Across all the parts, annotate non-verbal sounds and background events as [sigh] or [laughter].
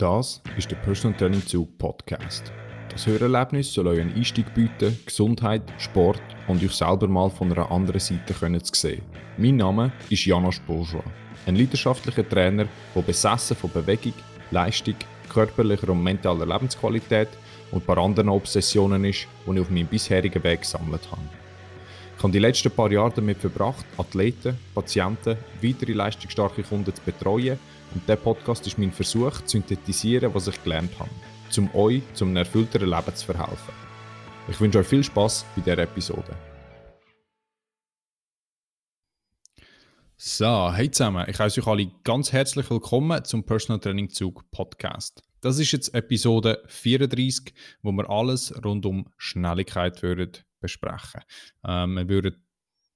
Das ist der Personal Training Zug Podcast. Das Hörerlebnis soll euch einen Einstieg bieten, Gesundheit, Sport und euch selber mal von einer anderen Seite können zu sehen. Mein Name ist Janosch Bourgeois, ein leidenschaftlicher Trainer, der besessen von Bewegung, Leistung, körperlicher und mentaler Lebensqualität und ein paar anderen Obsessionen ist, die ich auf meinem bisherigen Weg gesammelt habe. Ich habe die letzten paar Jahre damit verbracht, Athleten, Patienten, weitere leistungsstarke Kunden zu betreuen und dieser Podcast ist mein Versuch, zu synthetisieren, was ich gelernt habe, um euch zum einem erfüllteren Leben zu verhelfen. Ich wünsche euch viel Spaß bei dieser Episode. So, hey zusammen, ich heiße euch alle ganz herzlich willkommen zum Personal Training Zug Podcast. Das ist jetzt Episode 34, wo wir alles rund um Schnelligkeit würden besprechen. Ähm, wir würden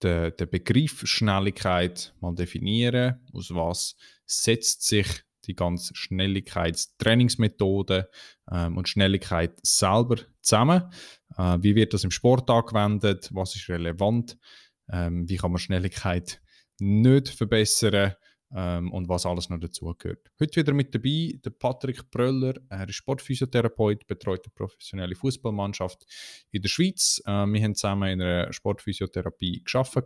den, den Begriff Schnelligkeit mal definieren. Aus was setzt sich die ganze Schnelligkeitstrainingsmethode ähm, und Schnelligkeit selber zusammen? Äh, wie wird das im Sport angewendet? Was ist relevant? Ähm, wie kann man Schnelligkeit nicht verbessern? Ähm, und was alles noch dazugehört. Heute wieder mit dabei der Patrick Bröller. Er ist Sportphysiotherapeut, betreut eine professionelle Fußballmannschaft in der Schweiz. Äh, wir haben zusammen in einer Sportphysiotherapie geschafft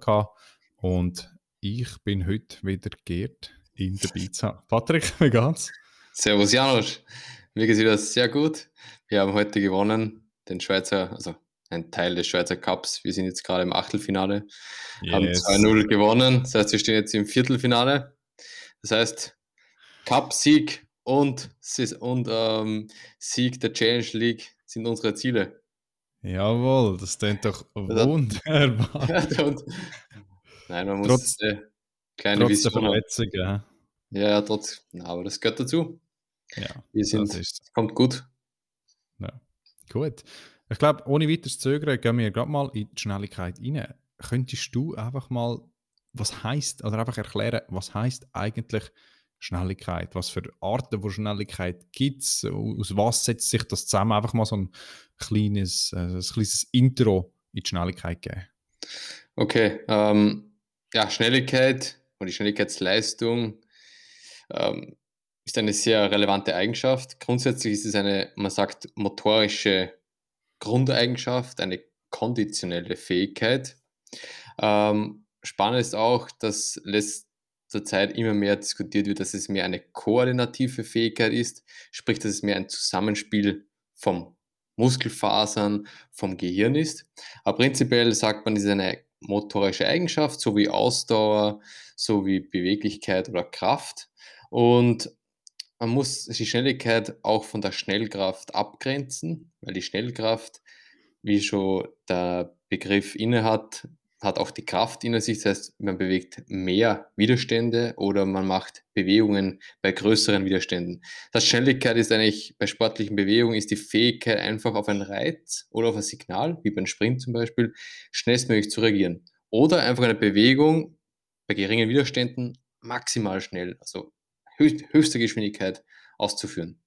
und ich bin heute wieder geehrt, in der Pizza. Patrick, [laughs] wie geht's? Servus Janusz, mir geht es sehr gut. Wir haben heute gewonnen, den Schweizer, also ein Teil des Schweizer Cups. Wir sind jetzt gerade im Achtelfinale, yes. haben 2-0 gewonnen. Das heißt, wir stehen jetzt im Viertelfinale. Das heißt, Cup-Sieg und, und ähm, Sieg der Challenge League sind unsere Ziele. Jawohl, das klingt doch wunderbar. [laughs] Nein, man muss trotz, äh, kleine trotz der Verletzung, ja. Ja, trotz, aber das gehört dazu. Ja, wir sind, das kommt gut. Ja, gut. Ich glaube, ohne weiteres Zögern gehen wir gerade mal in die Schnelligkeit rein. Könntest du einfach mal was heißt, oder einfach erklären, was heißt eigentlich Schnelligkeit? Was für Arten von Schnelligkeit gibt es? Aus was setzt sich das zusammen? Einfach mal so ein kleines, äh, ein kleines Intro in die Schnelligkeit geben. Okay, ähm, ja, Schnelligkeit und die Schnelligkeitsleistung ähm, ist eine sehr relevante Eigenschaft. Grundsätzlich ist es eine, man sagt, motorische Grundeigenschaft, eine konditionelle Fähigkeit. Ähm, spannend ist auch, dass letzter Zeit immer mehr diskutiert wird, dass es mehr eine koordinative Fähigkeit ist, sprich, dass es mehr ein Zusammenspiel vom Muskelfasern, vom Gehirn ist. Aber prinzipiell sagt man, es ist eine motorische Eigenschaft, sowie Ausdauer, sowie Beweglichkeit oder Kraft. Und man muss die Schnelligkeit auch von der Schnellkraft abgrenzen, weil die Schnellkraft, wie schon der Begriff innehat, hat auch die Kraft in sich, das heißt, man bewegt mehr Widerstände oder man macht Bewegungen bei größeren Widerständen. Das Schnelligkeit ist eigentlich bei sportlichen Bewegungen ist die Fähigkeit, einfach auf einen Reiz oder auf ein Signal, wie beim Sprint zum Beispiel, schnellstmöglich zu reagieren. Oder einfach eine Bewegung bei geringen Widerständen maximal schnell, also höchste Geschwindigkeit auszuführen.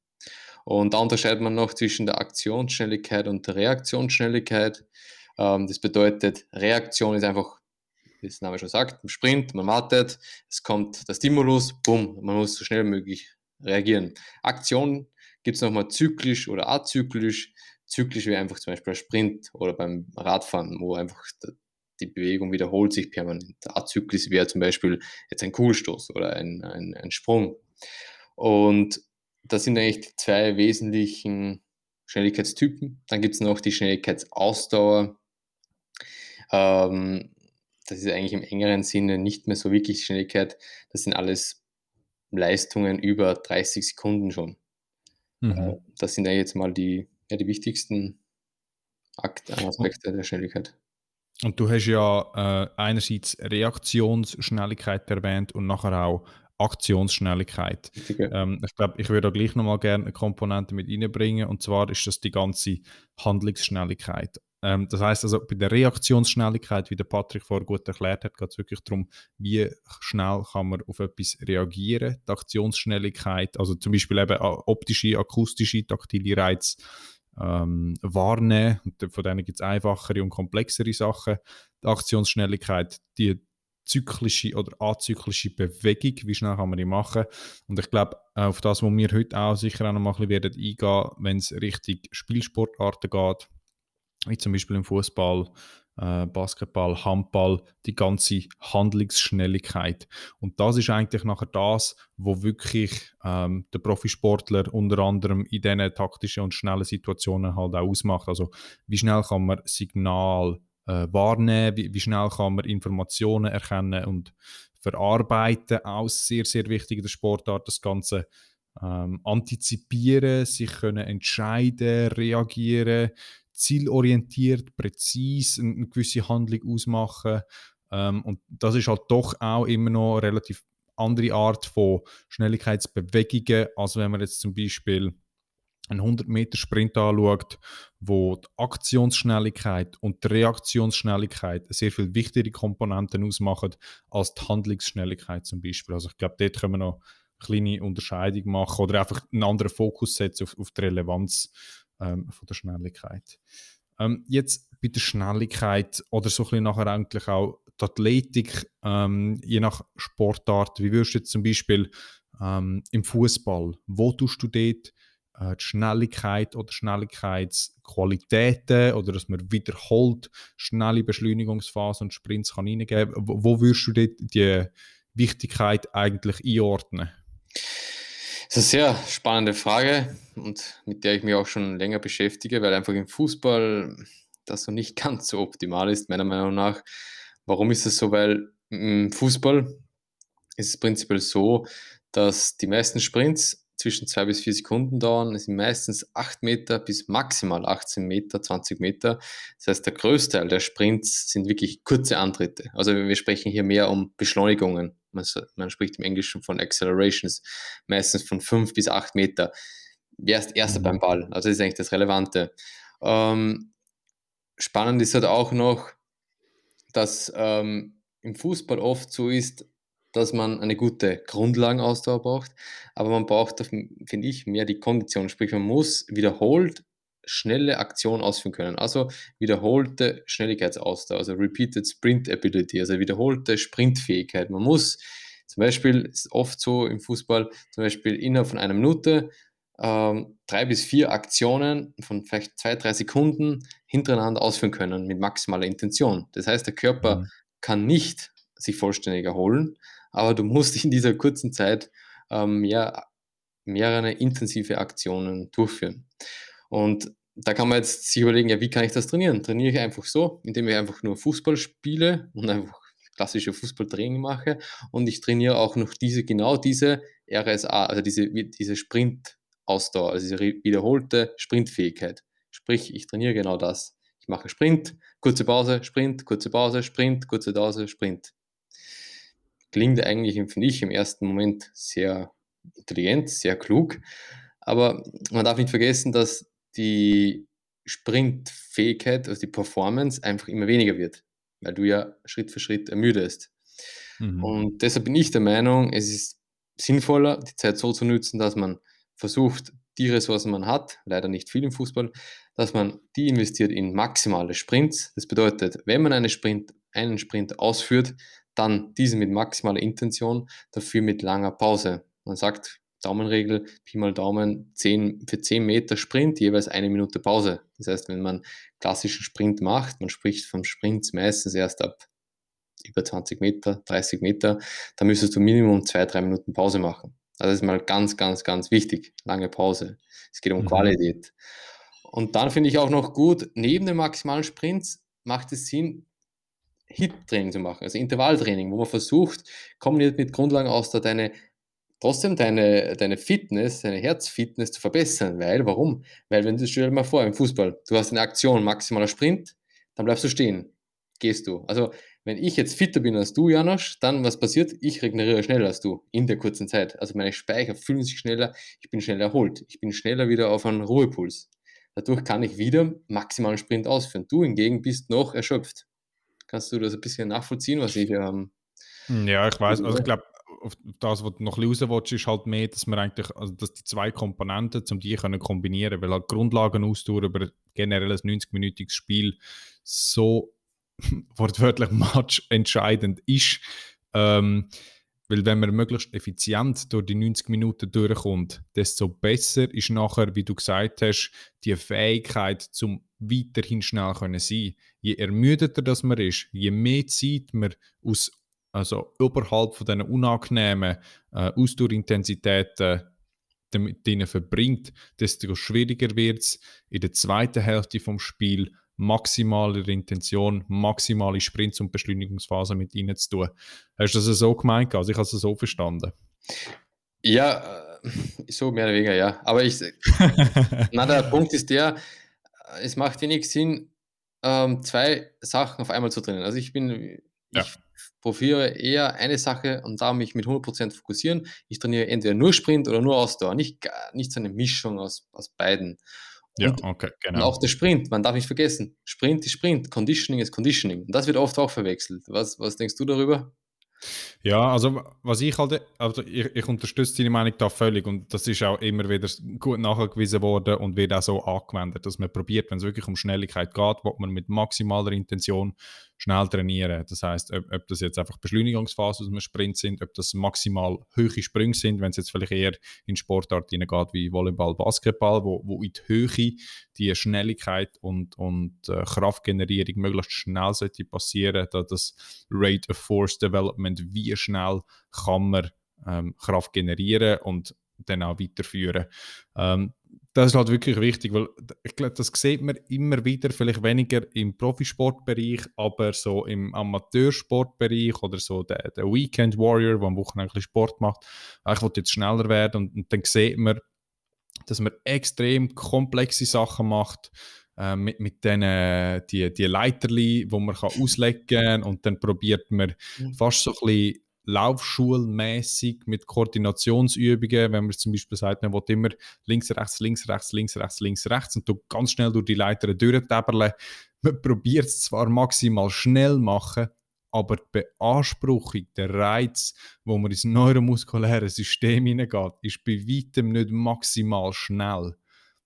Und da unterscheidet man noch zwischen der Aktionsschnelligkeit und der Reaktionsschnelligkeit. Ähm, das bedeutet, Reaktion ist einfach, wie das Name schon sagt, ein Sprint, man wartet, es kommt der Stimulus, bumm, man muss so schnell wie möglich reagieren. Aktion gibt es nochmal zyklisch oder azyklisch. Zyklisch wäre einfach zum Beispiel ein Sprint oder beim Radfahren, wo einfach die Bewegung wiederholt sich permanent. Azyklisch wäre zum Beispiel jetzt ein Kugelstoß oder ein, ein, ein Sprung. Und das sind eigentlich die zwei wesentlichen Schnelligkeitstypen. Dann gibt es noch die Schnelligkeitsausdauer. Ähm, das ist eigentlich im engeren Sinne nicht mehr so wirklich Schnelligkeit. Das sind alles Leistungen über 30 Sekunden schon. Mhm. Äh, das sind ja jetzt mal die, ja, die wichtigsten Akt, Aspekte der Schnelligkeit. Und du hast ja äh, einerseits Reaktionsschnelligkeit erwähnt und nachher auch Aktionsschnelligkeit. Ähm, ich glaube, ich würde da gleich nochmal gerne eine Komponente mit reinbringen und zwar ist das die ganze Handlungsschnelligkeit. Ähm, das heißt also, bei der Reaktionsschnelligkeit, wie der Patrick vorher gut erklärt hat, geht es wirklich darum, wie schnell kann man auf etwas reagieren. Die Aktionsschnelligkeit, also zum Beispiel eben optische, akustische, taktile Reize ähm, wahrnehmen. Und von denen gibt es einfachere und komplexere Sachen. Die Aktionsschnelligkeit, die zyklische oder azyklische Bewegung, wie schnell kann man die machen. Und ich glaube, auf das, wo wir heute auch sicher auch noch mal ein bisschen eingehen wenn es Richtung Spielsportarten geht, wie zum Beispiel im Fußball, äh, Basketball, Handball, die ganze Handlungsschnelligkeit. Und das ist eigentlich nachher das, wo wirklich ähm, der Profisportler unter anderem in diesen taktischen und schnellen Situationen halt auch ausmacht. Also wie schnell kann man Signal äh, wahrnehmen, wie, wie, schnell kann man Informationen erkennen und verarbeiten. Auch sehr, sehr wichtig in der Sportart, das Ganze ähm, antizipieren, sich können entscheiden, reagieren, zielorientiert, präzise eine, eine gewisse Handlung ausmachen. Ähm, und das ist halt doch auch immer noch eine relativ andere Art von Schnelligkeitsbewegungen, als wenn man jetzt zum Beispiel einen 100-Meter-Sprint anschaut, wo die Aktionsschnelligkeit und die Reaktionsschnelligkeit sehr viel wichtigere Komponenten ausmachen als die Handlungsschnelligkeit zum Beispiel. Also ich glaube, dort können wir noch eine kleine Unterscheidung machen oder einfach einen anderen Fokus setzen auf, auf die Relevanz ähm, von der Schnelligkeit. Ähm, jetzt bei der Schnelligkeit oder so ein bisschen nachher eigentlich auch die Athletik, ähm, je nach Sportart, wie würdest du jetzt zum Beispiel ähm, im Fußball, wo tust du dort äh, die Schnelligkeit oder Schnelligkeitsqualitäten oder dass man wiederholt schnelle Beschleunigungsphasen und Sprints kann reingeben kann. Wo, wo würdest du die Wichtigkeit eigentlich einordnen? Das ist eine sehr spannende Frage und mit der ich mich auch schon länger beschäftige, weil einfach im Fußball das so nicht [laughs] ganz so optimal ist, meiner Meinung nach. Warum ist das so? Weil im Fußball ist es prinzipiell so, dass die meisten Sprints zwischen zwei bis vier Sekunden dauern. Es sind meistens acht Meter bis maximal 18 Meter, 20 Meter. Das heißt, der größte Teil der Sprints sind wirklich kurze Antritte. Also wir sprechen hier mehr um Beschleunigungen. Man, man spricht im Englischen von Accelerations, meistens von fünf bis acht Meter. Wer ist Erster mhm. beim Ball? Also das ist eigentlich das Relevante. Ähm, spannend ist halt auch noch, dass ähm, im Fußball oft so ist, dass man eine gute Grundlagenausdauer braucht, aber man braucht, finde ich, mehr die Kondition. Sprich, man muss wiederholt schnelle Aktionen ausführen können. Also wiederholte Schnelligkeitsausdauer, also Repeated Sprint Ability, also wiederholte Sprintfähigkeit. Man muss zum Beispiel, ist oft so im Fußball, zum Beispiel innerhalb von einer Minute ähm, drei bis vier Aktionen von vielleicht zwei, drei Sekunden hintereinander ausführen können mit maximaler Intention. Das heißt, der Körper mhm. kann nicht sich vollständig erholen, aber du musst in dieser kurzen Zeit ähm, mehr, mehrere intensive Aktionen durchführen. Und da kann man jetzt sich überlegen, ja, wie kann ich das trainieren? Trainiere ich einfach so, indem ich einfach nur Fußball spiele und einfach klassische Fußballtraining mache und ich trainiere auch noch diese, genau diese RSA, also diese, diese Sprint-Ausdauer, also diese wiederholte Sprintfähigkeit. Sprich, ich trainiere genau das. Ich mache Sprint, kurze Pause, Sprint, kurze Pause, Sprint, kurze Pause, Sprint klingt eigentlich, finde ich, im ersten Moment sehr intelligent, sehr klug. Aber man darf nicht vergessen, dass die Sprintfähigkeit, also die Performance einfach immer weniger wird, weil du ja Schritt für Schritt ermüdest. Mhm. Und deshalb bin ich der Meinung, es ist sinnvoller, die Zeit so zu nutzen, dass man versucht, die Ressourcen man hat, leider nicht viel im Fußball, dass man die investiert in maximale Sprints. Das bedeutet, wenn man eine Sprint, einen Sprint ausführt, dann diesen mit maximaler Intention, dafür mit langer Pause. Man sagt, Daumenregel, Pi mal Daumen, 10, für 10 Meter Sprint, jeweils eine Minute Pause. Das heißt, wenn man klassischen Sprint macht, man spricht vom Sprint meistens erst ab über 20 Meter, 30 Meter, dann müsstest du Minimum zwei, drei Minuten Pause machen. Also das ist mal ganz, ganz, ganz wichtig. Lange Pause. Es geht um mhm. Qualität. Und dann finde ich auch noch gut, neben den maximalen Sprints macht es Sinn, HIT-Training zu machen, also Intervalltraining, wo man versucht, kombiniert mit Grundlagen aus, da deine, trotzdem deine, deine Fitness, deine Herzfitness zu verbessern. Weil, warum? Weil, wenn du stell dir mal vor, im Fußball, du hast eine Aktion, maximaler Sprint, dann bleibst du stehen, gehst du. Also, wenn ich jetzt fitter bin als du, Janosch, dann was passiert? Ich regeneriere schneller als du in der kurzen Zeit. Also meine Speicher fühlen sich schneller, ich bin schneller erholt, ich bin schneller wieder auf einen Ruhepuls. Dadurch kann ich wieder maximalen Sprint ausführen. Du hingegen bist noch erschöpft. Kannst du das ein bisschen nachvollziehen, was ich ähm, Ja, ich weiß. Also ich glaube, das, was du noch ein bisschen raus ist halt mehr, dass man eigentlich, also dass die zwei Komponenten, um die können kombinieren, weil halt Grundlagenausdauer über generell ein 90-minütiges Spiel so [laughs] wortwörtlich Match entscheidend ist. Ähm, weil wenn man möglichst effizient durch die 90 Minuten durchkommt, desto besser ist nachher, wie du gesagt hast, die Fähigkeit zum weiterhin schnell können sein. Je ermüdeter das man ist, je mehr Zeit man aus, also oberhalb von diesen unangenehmen äh, Ausdauerintensitäten damit denen verbringt, desto schwieriger wird es in der zweiten Hälfte vom Spiel maximale Intention, maximale Sprints und Beschleunigungsphase mit ihnen zu tun. Hast du das so gemeint? Also ich habe es so verstanden. Ja, äh, so mehr oder weniger, ja. Aber ich, [laughs] na, der Punkt ist der, es macht wenig Sinn, ähm, zwei Sachen auf einmal zu trennen. Also ich bin, ja. Ich profitiere eher eine Sache und da mich mit 100% fokussieren. Ich trainiere entweder nur Sprint oder nur Ausdauer, nicht, nicht so eine Mischung aus, aus beiden. Ja, und, okay, genau. Und auch der Sprint, man darf nicht vergessen, Sprint ist Sprint, Conditioning ist Conditioning. Und das wird oft auch verwechselt. Was, was denkst du darüber? Ja, also was ich halt, also ich, ich unterstütze deine Meinung da völlig und das ist auch immer wieder gut nachgewiesen worden und wird auch so angewendet, dass man probiert, wenn es wirklich um Schnelligkeit geht, wo man mit maximaler Intention schnell trainieren. Das heißt, ob, ob, das jetzt einfach Beschleunigungsphasen aus einem Sprint sind, ob das maximal hohe Sprünge sind, wenn es jetzt vielleicht eher in Sportarten geht wie Volleyball, Basketball, wo, wo in die Höhe die Schnelligkeit und, und äh, Kraftgenerierung möglichst schnell sollte passieren, da das Rate of Force Development, wie schnell kann man ähm, Kraft generieren und dann auch weiterführen. Ähm, das ist halt wirklich wichtig, weil ich glaube, das sieht man immer wieder, vielleicht weniger im Profisportbereich, aber so im Amateursportbereich oder so der, der Weekend Warrior, der am Wochenende Sport macht, ich will jetzt schneller werden und, und, dann sieht man, dass man extrem komplexe Sachen macht, äh, mit, mit denen, die, die Leiterli, wo man kann auslegen kann und dann probiert man mhm. fast so ein bisschen laufschulmäßig mit Koordinationsübungen, wenn man zum Beispiel sagt, man will immer links, rechts, links, rechts, links, rechts, links, rechts und du ganz schnell durch die Leiter durchtäberle. Man probiert es zwar maximal schnell machen, aber die Beanspruchung, der Reiz, wo man ins neuromuskuläre System hineingeht, ist bei weitem nicht maximal schnell.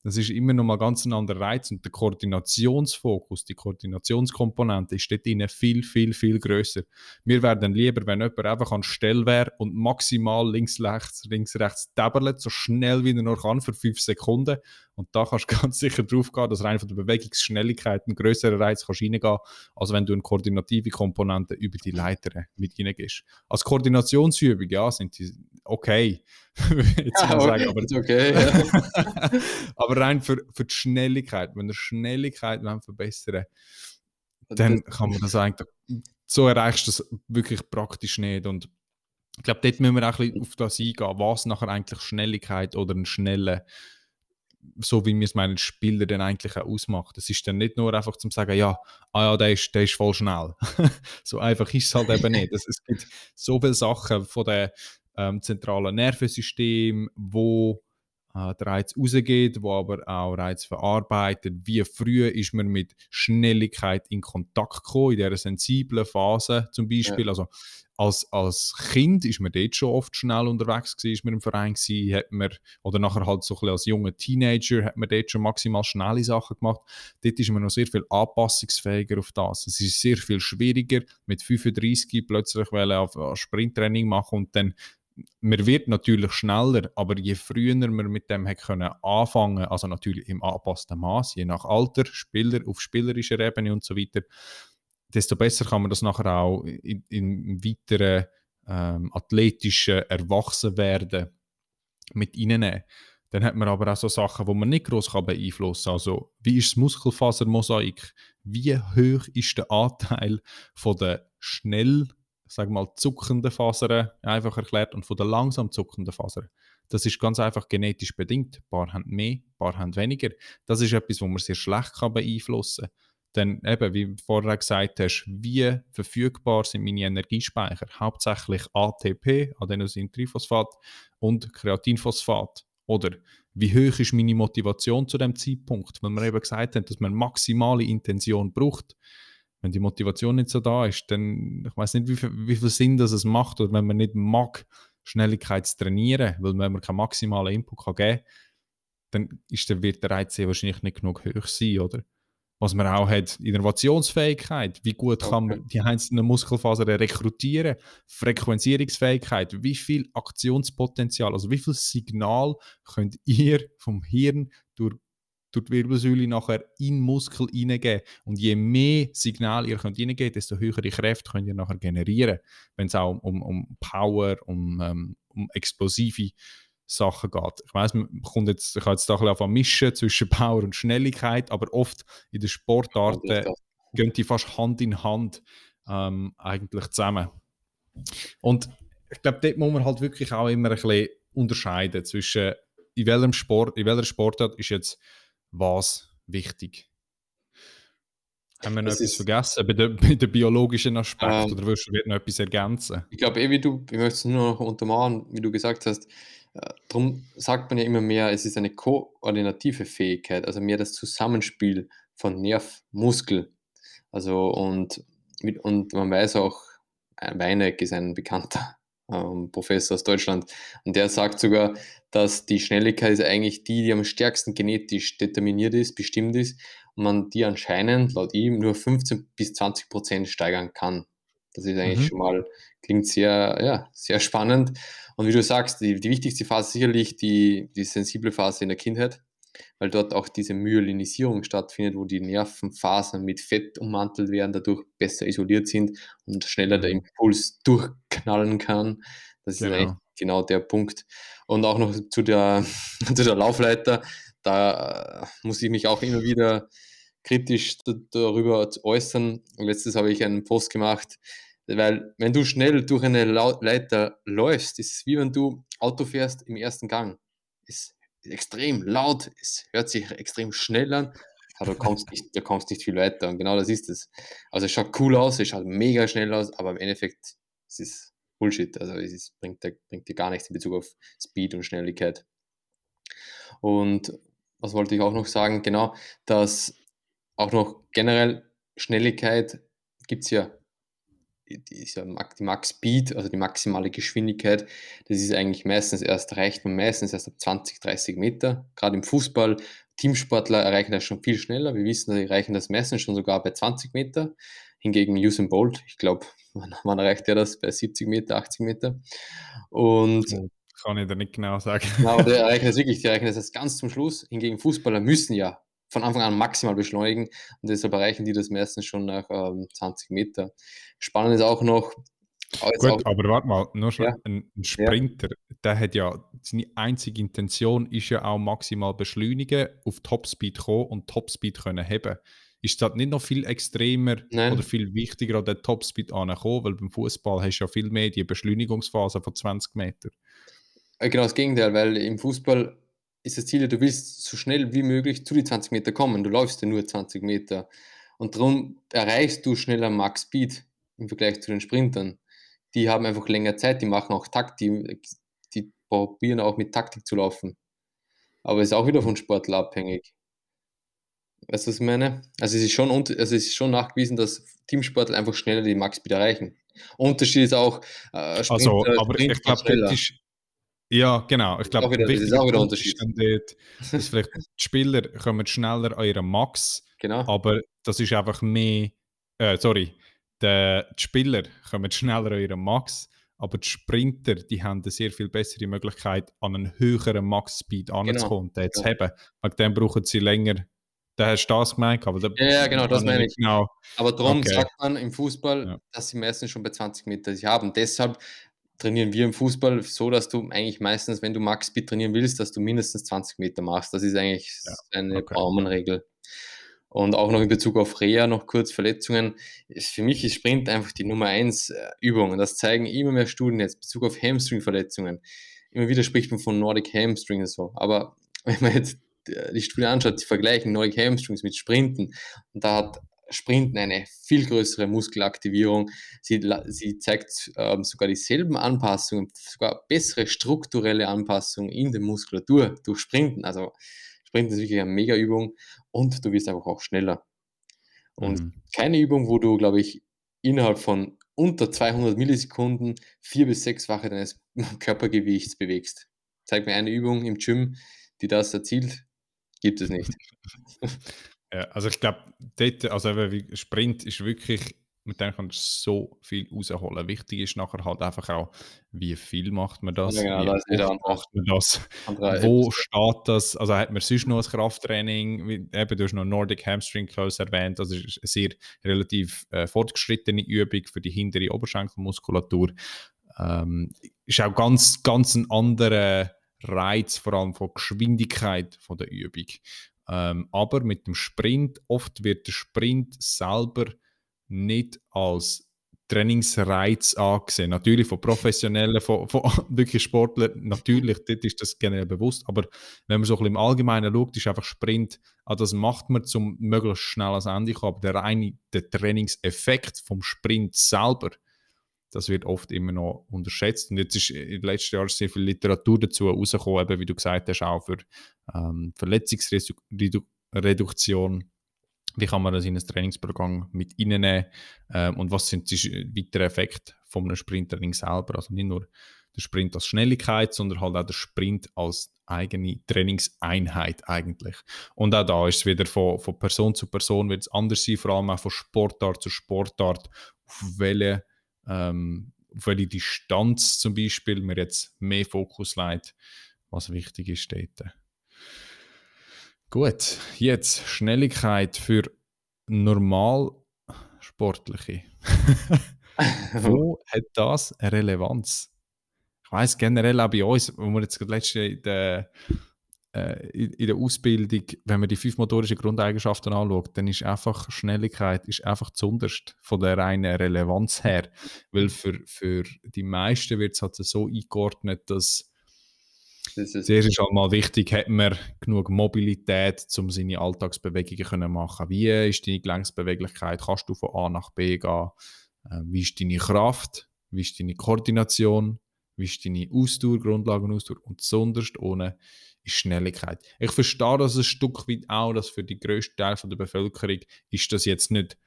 Das ist immer noch mal ganz ein anderer Reiz und der Koordinationsfokus, die Koordinationskomponente ist dort innen viel, viel, viel größer. Wir werden lieber, wenn jemand einfach an Stelle wäre und maximal links, rechts, links, rechts tabberlet, so schnell wie er noch kann für fünf Sekunden. Und da kannst du [laughs] ganz sicher drauf gehen, dass rein von der Bewegungsschnelligkeit ein größerer Reiz kannst reingehen, als wenn du eine koordinative Komponente über die Leiter mit reingehst. Als Koordinationsübung, ja, sind die okay. [laughs] Jetzt ja, sagen, aber, okay, ja. [laughs] aber rein für, für die Schnelligkeit, wenn wir Schnelligkeit verbessern dann kann man das eigentlich, so erreichst du das wirklich praktisch nicht. Und ich glaube, dort müssen wir auch ein bisschen auf das eingehen, was nachher eigentlich Schnelligkeit oder ein schneller, so wie wir es meinen Spieler dann eigentlich auch ausmacht. Es ist dann nicht nur einfach zum sagen, ja, ah ja, der ist, der ist voll schnell. [laughs] so einfach ist es halt eben nicht. Es, es gibt so viele Sachen von der ähm, zentralen Nervensystem, wo äh, der Reiz rausgeht, wo aber auch Reiz verarbeitet. Wie früh ist man mit Schnelligkeit in Kontakt gekommen, in dieser sensiblen Phase zum Beispiel. Ja. Also als, als Kind ist man dort schon oft schnell unterwegs gewesen, ist man im Verein gewesen, hat man, oder nachher halt so ein bisschen als junger Teenager hat man dort schon maximal schnelle Sachen gemacht. Dort ist man noch sehr viel anpassungsfähiger auf das. Es ist sehr viel schwieriger, mit 35 plötzlich auf, auf Sprinttraining machen und dann man wird natürlich schneller, aber je früher man mit dem hat können anfangen, also natürlich im angepassten Maß, je nach Alter, Spieler auf spielerischer Ebene und so weiter, desto besser kann man das nachher auch in, in weiteren ähm, athletischen Erwachsenwerden mit reinnehmen. Dann hat man aber auch so Sachen, die man nicht groß beeinflussen kann. Also, wie ist das Muskelfasermosaik? Wie hoch ist der Anteil von der schnell sag mal, zuckenden Fasern einfach erklärt und von den langsam zuckenden Fasern. Das ist ganz einfach genetisch bedingt. Ein paar haben mehr, ein paar haben weniger. Das ist etwas, was man sehr schlecht kann beeinflussen kann. Denn eben, wie du vorher gesagt hast, wie verfügbar sind meine Energiespeicher? Hauptsächlich ATP, Adenosintriphosphat und Kreatinphosphat. Oder wie hoch ist meine Motivation zu dem Zeitpunkt? Weil wir eben gesagt haben, dass man maximale Intention braucht wenn die Motivation nicht so da ist, dann, ich weiß nicht, wie viel, wie viel Sinn das es macht, oder wenn man nicht mag, Schnelligkeit zu trainieren, weil wenn man keinen maximalen Input kann geben kann, dann ist der, wird der Reiz wahrscheinlich nicht genug hoch sein, oder? was man auch hat, Innovationsfähigkeit, wie gut okay. kann man die einzelnen Muskelfasern rekrutieren, Frequenzierungsfähigkeit, wie viel Aktionspotenzial, also wie viel Signal könnt ihr vom Hirn durch, durch die Wirbelsäule nachher in den Muskel hineingeben. Und je mehr Signal ihr könnt reingeben, desto höhere Kräfte könnt ihr nachher generieren, wenn es auch um, um Power, um, um, um explosive Sachen geht. Ich weiß, man kommt jetzt, ich kann jetzt da ein bisschen mischen zwischen Power und Schnelligkeit, aber oft in den Sportarten gehen die fast Hand in Hand ähm, eigentlich zusammen. Und ich glaube, dort muss man halt wirklich auch immer ein bisschen unterscheiden zwischen in welchem Sport, in welcher Sportart ist jetzt was wichtig. Haben wir noch das etwas vergessen bei den, bei den biologischen Aspekten ähm, oder willst du noch etwas ergänzen? Ich glaube, eh wie du, ich möchte es nur noch untermauern, wie du gesagt hast, äh, darum sagt man ja immer mehr, es ist eine koordinative Fähigkeit, also mehr das Zusammenspiel von Nerv, Muskel. Also und, und man weiß auch, Weineck ist ein bekannter ähm, Professor aus Deutschland und der sagt sogar, dass die Schnelligkeit ist eigentlich die, die am stärksten genetisch determiniert ist, bestimmt ist und man die anscheinend laut ihm nur 15 bis 20 Prozent steigern kann. Das ist eigentlich mhm. schon mal, klingt sehr, ja, sehr spannend. Und wie du sagst, die, die wichtigste Phase ist sicherlich die, die sensible Phase in der Kindheit, weil dort auch diese Myelinisierung stattfindet, wo die Nervenfasern mit Fett ummantelt werden, dadurch besser isoliert sind und schneller der mhm. Impuls durchknallen kann. Das genau. ist eigentlich genau der Punkt. Und auch noch zu der, [laughs] zu der Laufleiter, da muss ich mich auch immer wieder kritisch darüber äußern. Letztes habe ich einen Post gemacht, weil wenn du schnell durch eine Leiter läufst, ist es wie wenn du Auto fährst im ersten Gang. Ist extrem laut, es hört sich extrem schnell an, aber du kommst nicht, du kommst nicht viel weiter. Und genau das ist es. Also es schaut cool aus, es schaut mega schnell aus, aber im Endeffekt es ist es Bullshit. Also es ist, bringt, bringt dir gar nichts in Bezug auf Speed und Schnelligkeit. Und was wollte ich auch noch sagen? Genau, dass auch noch generell Schnelligkeit gibt es ja dieser die Max Speed, also die maximale Geschwindigkeit, das ist eigentlich meistens erst erreicht man meistens erst ab 20, 30 Meter. Gerade im Fußball, Teamsportler erreichen das schon viel schneller. Wir wissen, die erreichen das meistens schon sogar bei 20 Meter. Hingegen Usain Bolt, ich glaube, wann, wann erreicht er das? Bei 70 Meter, 80 Meter. Und kann ich da nicht genau sagen. Genau, die [laughs] erreichen das wirklich, die erreichen das ganz zum Schluss. Hingegen Fußballer müssen ja von Anfang an maximal beschleunigen und deshalb erreichen die das meistens schon nach ähm, 20 Meter. Spannend ist auch noch. Gut, auch, aber warte mal, nur schon ja. ein, Sprinter, ja. der hat ja, seine einzige Intention ist ja auch maximal beschleunigen, auf Topspeed kommen und Topspeed können haben. Ist das nicht noch viel extremer Nein. oder viel wichtiger an den Topspeed ankommen, weil beim Fußball hast du ja viel mehr die Beschleunigungsphase von 20 Metern. Äh, genau das Gegenteil, weil im Fußball ist das Ziel, du willst so schnell wie möglich zu die 20 Meter kommen. Du läufst ja nur 20 Meter. Und darum erreichst du schneller Max Speed im Vergleich zu den Sprintern. Die haben einfach länger Zeit, die machen auch Takt, die, die probieren auch mit Taktik zu laufen. Aber es ist auch wieder von Sportler abhängig. Weißt du, was ich meine? Also es ist schon, also es ist schon nachgewiesen, dass Teamsportler einfach schneller die Max Speed erreichen. Unterschied ist auch, äh, Sprinter, also, aber Sprinter ich glaube, ja, genau. Ich glaube, das ist auch wieder ein Unterschied. Dort, dass vielleicht [laughs] die Spieler kommen schneller an ihren Max, genau. aber das ist einfach mehr, äh, sorry, die, die Spieler kommen schneller an ihren Max, aber die Sprinter, die haben eine sehr viel bessere Möglichkeit, an einen höheren Max-Speed genau. anzukommen, genau. den zu ja. haben. Wegen dem brauchen sie länger. Da hast du das gemeint, aber da, ja, ja, genau, das meine ich. Genau. Aber darum okay. sagt man im Fußball, ja. dass sie meistens schon bei 20 Meter sich haben. Deshalb trainieren wir im Fußball so, dass du eigentlich meistens, wenn du Max Speed trainieren willst, dass du mindestens 20 Meter machst. Das ist eigentlich ja, eine okay. Baumenregel. Und auch noch in Bezug auf Reha noch kurz Verletzungen. Für mich ist Sprint einfach die Nummer 1 äh, Übung. Und das zeigen immer mehr Studien jetzt. in Bezug auf Hamstring-Verletzungen. Immer wieder spricht man von Nordic Hamstring und so. Aber [laughs] wenn man jetzt die Studie anschaut, die vergleichen Nordic Hamstrings mit Sprinten. Und da hat Sprinten eine viel größere Muskelaktivierung. Sie, sie zeigt ähm, sogar dieselben Anpassungen, sogar bessere strukturelle Anpassungen in der Muskulatur durch Sprinten. Also Sprinten ist wirklich eine Mega-Übung und du wirst einfach auch schneller. Und mhm. keine Übung, wo du, glaube ich, innerhalb von unter 200 Millisekunden vier bis sechsfache deines [laughs] Körpergewichts bewegst. Zeig mir eine Übung im Gym, die das erzielt, gibt es nicht. [laughs] Ja, also ich glaube, dort, also eben, Sprint ist wirklich mit dem kann so viel rausholen. Wichtig ist nachher halt einfach auch, wie viel macht man das, ja, genau, wie das macht man das, wo steht das, also hat man sonst noch ein Krafttraining, eben, du hast noch Nordic Hamstring Curls erwähnt, das ist eine sehr relativ äh, fortgeschrittene Übung für die hintere Oberschenkelmuskulatur. Ähm, ist auch ganz, ganz ein anderer Reiz, vor allem von Geschwindigkeit von der Übung. Ähm, aber mit dem Sprint, oft wird der Sprint selber nicht als Trainingsreiz angesehen. Natürlich von Professionellen, von, von [laughs] wirklich Sportlern, natürlich, dort ist das generell bewusst, aber wenn man so ein bisschen im Allgemeinen schaut, ist einfach Sprint, ah, das macht man zum möglichst schnell ans Ende kommen, aber der reine der Trainingseffekt vom Sprint selber, das wird oft immer noch unterschätzt und jetzt ist in den letzten Jahren sehr viel Literatur dazu rausgekommen, eben, wie du gesagt hast, auch für ähm, Verletzungsreduktion wie kann man das in ein Trainingsprogramm mit reinnehmen ähm, und was sind die weiteren Effekte von einem Sprinttraining selber? Also nicht nur der Sprint als Schnelligkeit, sondern halt auch der Sprint als eigene Trainingseinheit eigentlich. Und auch da ist es wieder von, von Person zu Person wird es anders sein, vor allem auch von Sportart zu Sportart, auf welche, ähm, auf welche Distanz zum Beispiel man jetzt mehr Fokus legt, was wichtig ist dort. Gut, jetzt Schnelligkeit für normal Sportliche. [laughs] Wo hat das eine Relevanz? Ich weiß generell auch bei uns, wo wir jetzt letzte in der, äh, in der Ausbildung, wenn man die fünf motorischen Grundeigenschaften anschaut, dann ist einfach Schnelligkeit ist einfach zunderst von der reinen Relevanz her. Weil für, für die meisten wird es halt so eingeordnet, dass Zuerst ist halt mal wichtig, hat man genug Mobilität, um seine Alltagsbewegungen zu machen. Wie ist deine Gelenksbeweglichkeit? Kannst du von A nach B gehen? Ähm, wie ist deine Kraft? Wie ist deine Koordination? Wie ist deine Ausdauer, Grundlagenausdauer? Und besonders ohne ist Schnelligkeit. Ich verstehe das ein Stück weit auch, dass für die grössten Teil der Bevölkerung ist das jetzt nicht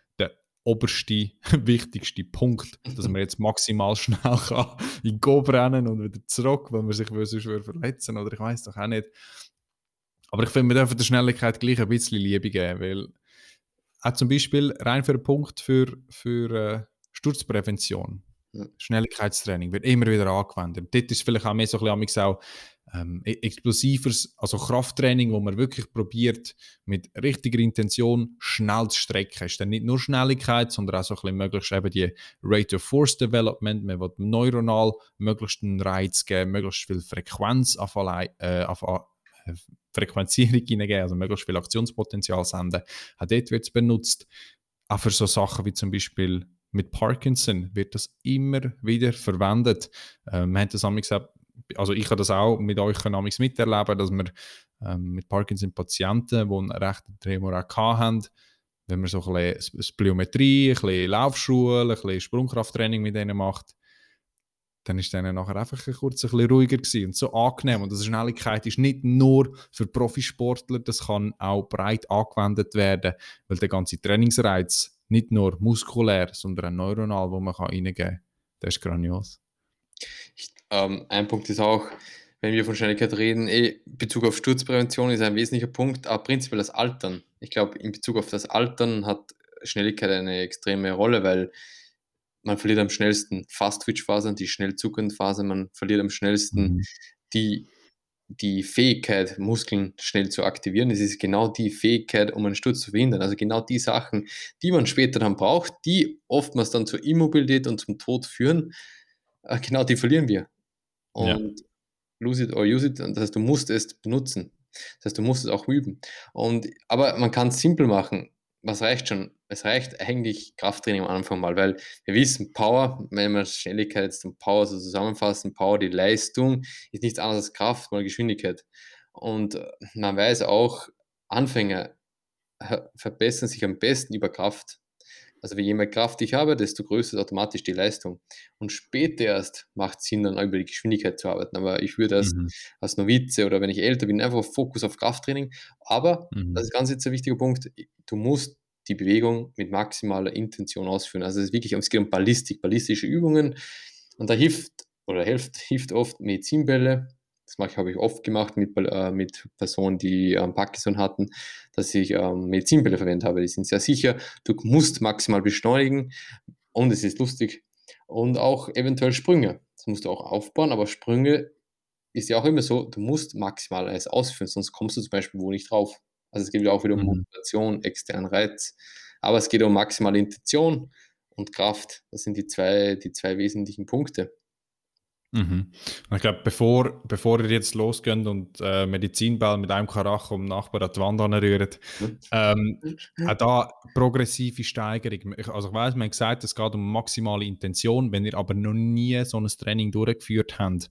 oberste, [laughs] wichtigste Punkt, dass man jetzt maximal [laughs] schnell kann in Go brennen und wieder zurück, weil man sich sonst verletzen oder ich weiß doch auch nicht. Aber ich finde, wir dürfen der Schnelligkeit gleich ein bisschen Liebe geben, weil auch zum Beispiel rein für einen Punkt für, für äh, Sturzprävention. Schnelligkeitstraining wird immer wieder angewendet. Dort ist vielleicht auch mehr so ein bisschen auch ähm, e-, explosiveres, also Krafttraining, wo man wirklich probiert, mit richtiger Intention schnell zu strecken. Ist dann nicht nur Schnelligkeit, sondern auch so ein bisschen möglichst eben die Rate of Force Development. Man will neuronal möglichst einen Reiz geben, möglichst viel Frequenz auf, äh, auf äh, Frequenzierung hineingeben, also möglichst viel Aktionspotenzial senden. Auch dort wird es benutzt. Auch für so Sachen wie zum Beispiel mit Parkinson wird das immer wieder verwendet. Äh, man hat das gesagt, also ich habe das auch mit euch miterleben, dass wir ähm, mit Parkinson-Patienten, die einen rechten Tremor auch haben, wenn man so ein bisschen Spliometrie, ein bisschen Laufschule, ein bisschen Sprungkrafttraining mit denen macht, dann ist denen nachher einfach kurz ein bisschen ruhiger gewesen und so angenehm. Und diese Schnelligkeit ist nicht nur für Profisportler, das kann auch breit angewendet werden, weil der ganze Trainingsreiz nicht nur muskulär, sondern auch neuronal, wo man kann reingeben kann, das ist grandios. Ich, ähm, ein Punkt ist auch, wenn wir von Schnelligkeit reden, eh, Bezug auf Sturzprävention ist ein wesentlicher Punkt, aber prinzipiell das Altern. Ich glaube, in Bezug auf das Altern hat Schnelligkeit eine extreme Rolle, weil man verliert am schnellsten Fast-Twitch-Fasern, die schnell zuckenden Fasern, man verliert am schnellsten mhm. die, die Fähigkeit, Muskeln schnell zu aktivieren. Es ist genau die Fähigkeit, um einen Sturz zu verhindern. Also genau die Sachen, die man später dann braucht, die oftmals dann zur Immobilität und zum Tod führen, äh, genau die verlieren wir. Und ja. lose it or use it, das heißt, du musst es benutzen. Das heißt, du musst es auch üben. Und, aber man kann es simpel machen. Was reicht schon? Es reicht eigentlich Krafttraining am Anfang mal, weil wir wissen, Power, wenn wir Schnelligkeit und Power so zusammenfassen, Power, die Leistung, ist nichts anderes als Kraft mal Geschwindigkeit. Und äh, man weiß auch, Anfänger äh, verbessern sich am besten über Kraft. Also je mehr Kraft ich habe, desto größer ist automatisch die Leistung. Und später erst macht es Sinn, dann über die Geschwindigkeit zu arbeiten. Aber ich würde als, mhm. als Novize oder wenn ich älter bin, einfach Fokus auf Krafttraining. Aber, mhm. das ist ganz jetzt ein wichtiger Punkt, du musst die Bewegung mit maximaler Intention ausführen. Also es ist wirklich, es geht um Ballistik, ballistische Übungen. Und da hilft oder hilft, hilft oft Medizinbälle, das mache ich, habe ich oft gemacht mit, äh, mit Personen, die ähm, Parkinson hatten, dass ich ähm, Medizinbälle verwendet habe. Die sind sehr sicher. Du musst maximal beschleunigen und es ist lustig. Und auch eventuell Sprünge. Das musst du auch aufbauen, aber Sprünge ist ja auch immer so, du musst maximal alles ausführen, sonst kommst du zum Beispiel wo nicht drauf. Also es geht auch wieder um mhm. Motivation, externen Reiz, aber es geht um maximale Intention und Kraft. Das sind die zwei, die zwei wesentlichen Punkte. Mhm. Ich glaube, bevor, bevor ihr jetzt losgeht und äh, Medizinball mit einem Karach um Nachbar an die Wand anrührt, ähm, auch da progressive Steigerung. Also ich weiß, man hat gesagt, es geht um maximale Intention. Wenn ihr aber noch nie so ein Training durchgeführt habt,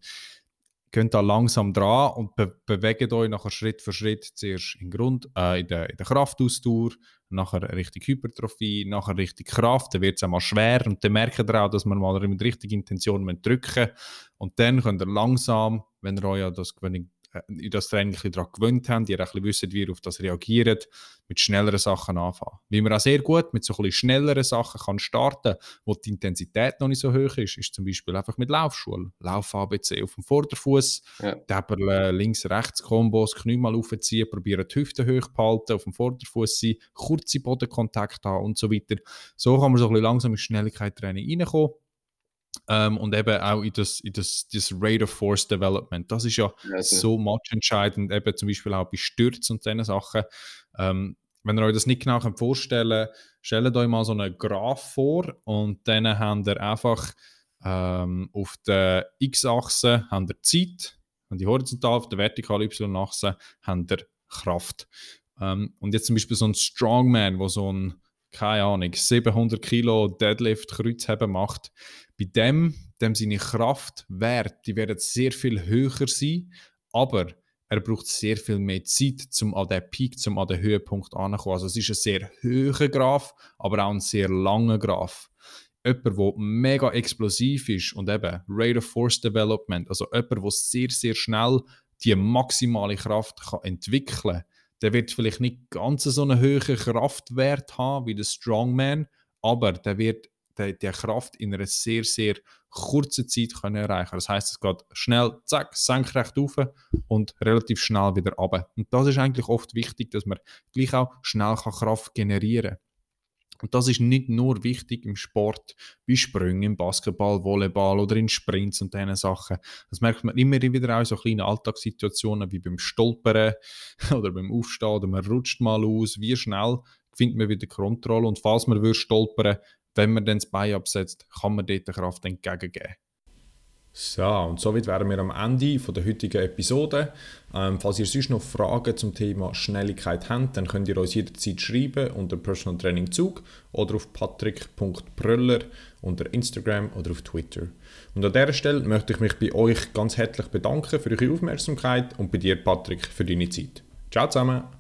geht da langsam dran und be bewegt euch nachher Schritt für Schritt zuerst in, Grund, äh, in, der, in der Kraftausdauer, nachher richtig Hypertrophie, nachher richtig Kraft, dann wird es einmal schwer und dann merkt ihr auch, dass man mal mit richtiger Intention drücken und dann könnt ihr langsam, wenn ihr euch das gewöhnt äh, in das Training ein daran gewöhnt haben, die ihr ein bisschen wissen, wie ihr auf das reagiert, mit schnelleren Sachen anfangen. Wie man auch sehr gut mit so ein bisschen schnelleren Sachen kann starten wo die Intensität noch nicht so hoch ist, ist zum Beispiel einfach mit Laufschuhen. Lauf-ABC auf dem Vorderfuß, ja. Links-rechts-Kombos, Knie mal aufziehen, probieren die Hüfte hoch behalten, auf dem Vorderfuß sein, kurze Bodenkontakt haben und so weiter. So kann man so ein bisschen langsam in Schnelligkeit-Training reinkommen ähm, und eben auch in das, in das, das Rate of Force Development. Das ist ja also. so much entscheidend, eben zum Beispiel auch bei Stürzen und diesen Sachen. Ähm, wenn ihr euch das nicht genau vorstellen könnt, stellt euch mal so einen Graph vor und dann habt ihr einfach ähm, auf der X-Achse habt ihr Zeit und die horizontal auf der vertikalen Y-Achse habt ihr Kraft. Ähm, und jetzt zum Beispiel so ein Strongman, wo so ein keine Ahnung, 700 Kilo Deadlift Kreuzheben macht, bei dem, dem seine Kraftwerte, die werden sehr viel höher sein, aber er braucht sehr viel mehr Zeit, um an den Peak, um an den Höhepunkt anzukommen. Also es ist ein sehr hoher Graph, aber auch ein sehr langer Graph. Jemand, der mega explosiv ist und eben Rate of Force Development, also jemand, der sehr, sehr schnell die maximale Kraft kann entwickeln kann, der wird vielleicht nicht ganz so einen hohen Kraftwert haben wie der Strongman, aber der wird die, die Kraft in einer sehr, sehr kurzen Zeit können erreichen Das heißt, es geht schnell, zack, senkrecht auf und relativ schnell wieder runter. Und das ist eigentlich oft wichtig, dass man gleich auch schnell Kraft generieren kann. Und das ist nicht nur wichtig im Sport, wie Sprüngen, im Basketball, Volleyball oder in Sprints und diesen Sachen. Das merkt man immer wieder auch in so kleinen Alltagssituationen wie beim Stolpern [laughs] oder beim Aufstehen oder man rutscht mal aus. Wie schnell findet man wieder Kontrolle und falls man stolpern wenn man dann das Bein absetzt, kann man dort Kraft entgegengeben. So, und somit wären wir am Ende von der heutigen Episode. Ähm, falls ihr sonst noch Fragen zum Thema Schnelligkeit habt, dann könnt ihr uns jederzeit schreiben unter Personal Training Zug oder auf patrick.pröller unter Instagram oder auf Twitter. Und an dieser Stelle möchte ich mich bei euch ganz herzlich bedanken für eure Aufmerksamkeit und bei dir, Patrick, für deine Zeit. Ciao zusammen!